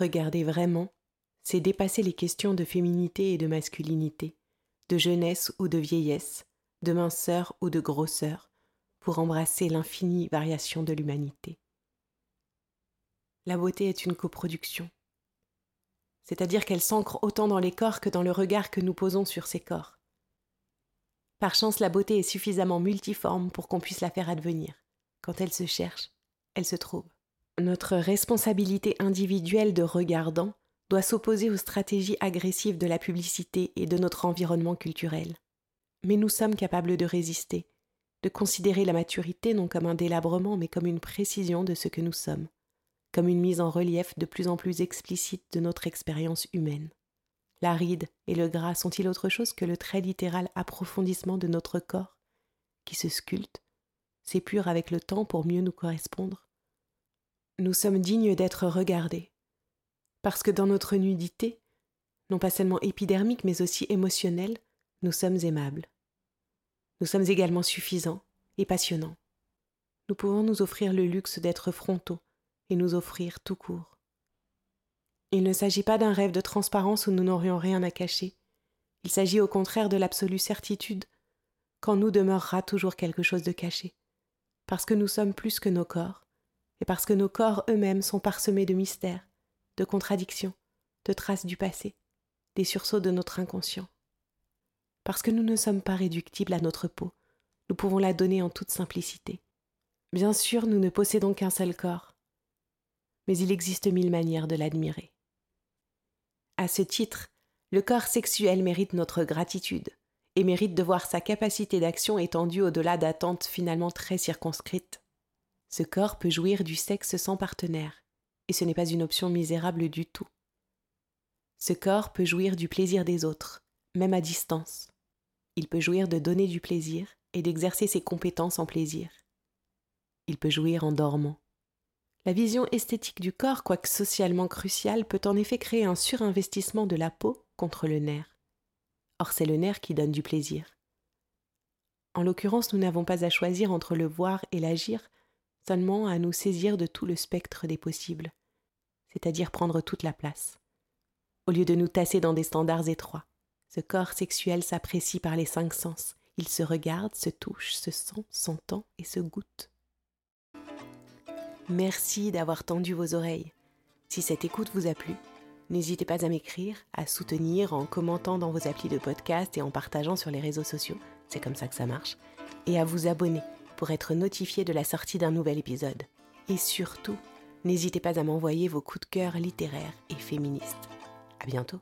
Regarder vraiment, c'est dépasser les questions de féminité et de masculinité, de jeunesse ou de vieillesse, de minceur ou de grosseur, pour embrasser l'infinie variation de l'humanité. La beauté est une coproduction, c'est-à-dire qu'elle s'ancre autant dans les corps que dans le regard que nous posons sur ces corps. Par chance, la beauté est suffisamment multiforme pour qu'on puisse la faire advenir. Quand elle se cherche, elle se trouve. Notre responsabilité individuelle de regardant doit s'opposer aux stratégies agressives de la publicité et de notre environnement culturel. Mais nous sommes capables de résister, de considérer la maturité non comme un délabrement mais comme une précision de ce que nous sommes, comme une mise en relief de plus en plus explicite de notre expérience humaine. La ride et le gras sont-ils autre chose que le très littéral approfondissement de notre corps, qui se sculpte, s'épure avec le temps pour mieux nous correspondre? Nous sommes dignes d'être regardés. Parce que dans notre nudité, non pas seulement épidermique mais aussi émotionnelle, nous sommes aimables. Nous sommes également suffisants et passionnants. Nous pouvons nous offrir le luxe d'être frontaux et nous offrir tout court. Il ne s'agit pas d'un rêve de transparence où nous n'aurions rien à cacher. Il s'agit au contraire de l'absolue certitude qu'en nous demeurera toujours quelque chose de caché, parce que nous sommes plus que nos corps, et parce que nos corps eux-mêmes sont parsemés de mystères, de contradictions, de traces du passé, des sursauts de notre inconscient. Parce que nous ne sommes pas réductibles à notre peau, nous pouvons la donner en toute simplicité. Bien sûr, nous ne possédons qu'un seul corps, mais il existe mille manières de l'admirer. À ce titre, le corps sexuel mérite notre gratitude et mérite de voir sa capacité d'action étendue au-delà d'attentes finalement très circonscrites. Ce corps peut jouir du sexe sans partenaire, et ce n'est pas une option misérable du tout. Ce corps peut jouir du plaisir des autres, même à distance. Il peut jouir de donner du plaisir et d'exercer ses compétences en plaisir. Il peut jouir en dormant. La vision esthétique du corps, quoique socialement cruciale, peut en effet créer un surinvestissement de la peau contre le nerf. Or c'est le nerf qui donne du plaisir. En l'occurrence, nous n'avons pas à choisir entre le voir et l'agir, seulement à nous saisir de tout le spectre des possibles, c'est-à-dire prendre toute la place. Au lieu de nous tasser dans des standards étroits, ce corps sexuel s'apprécie par les cinq sens. Il se regarde, se touche, se sent, s'entend et se goûte. Merci d'avoir tendu vos oreilles. Si cette écoute vous a plu, n'hésitez pas à m'écrire, à soutenir en commentant dans vos applis de podcast et en partageant sur les réseaux sociaux, c'est comme ça que ça marche, et à vous abonner pour être notifié de la sortie d'un nouvel épisode. Et surtout, n'hésitez pas à m'envoyer vos coups de cœur littéraires et féministes. À bientôt!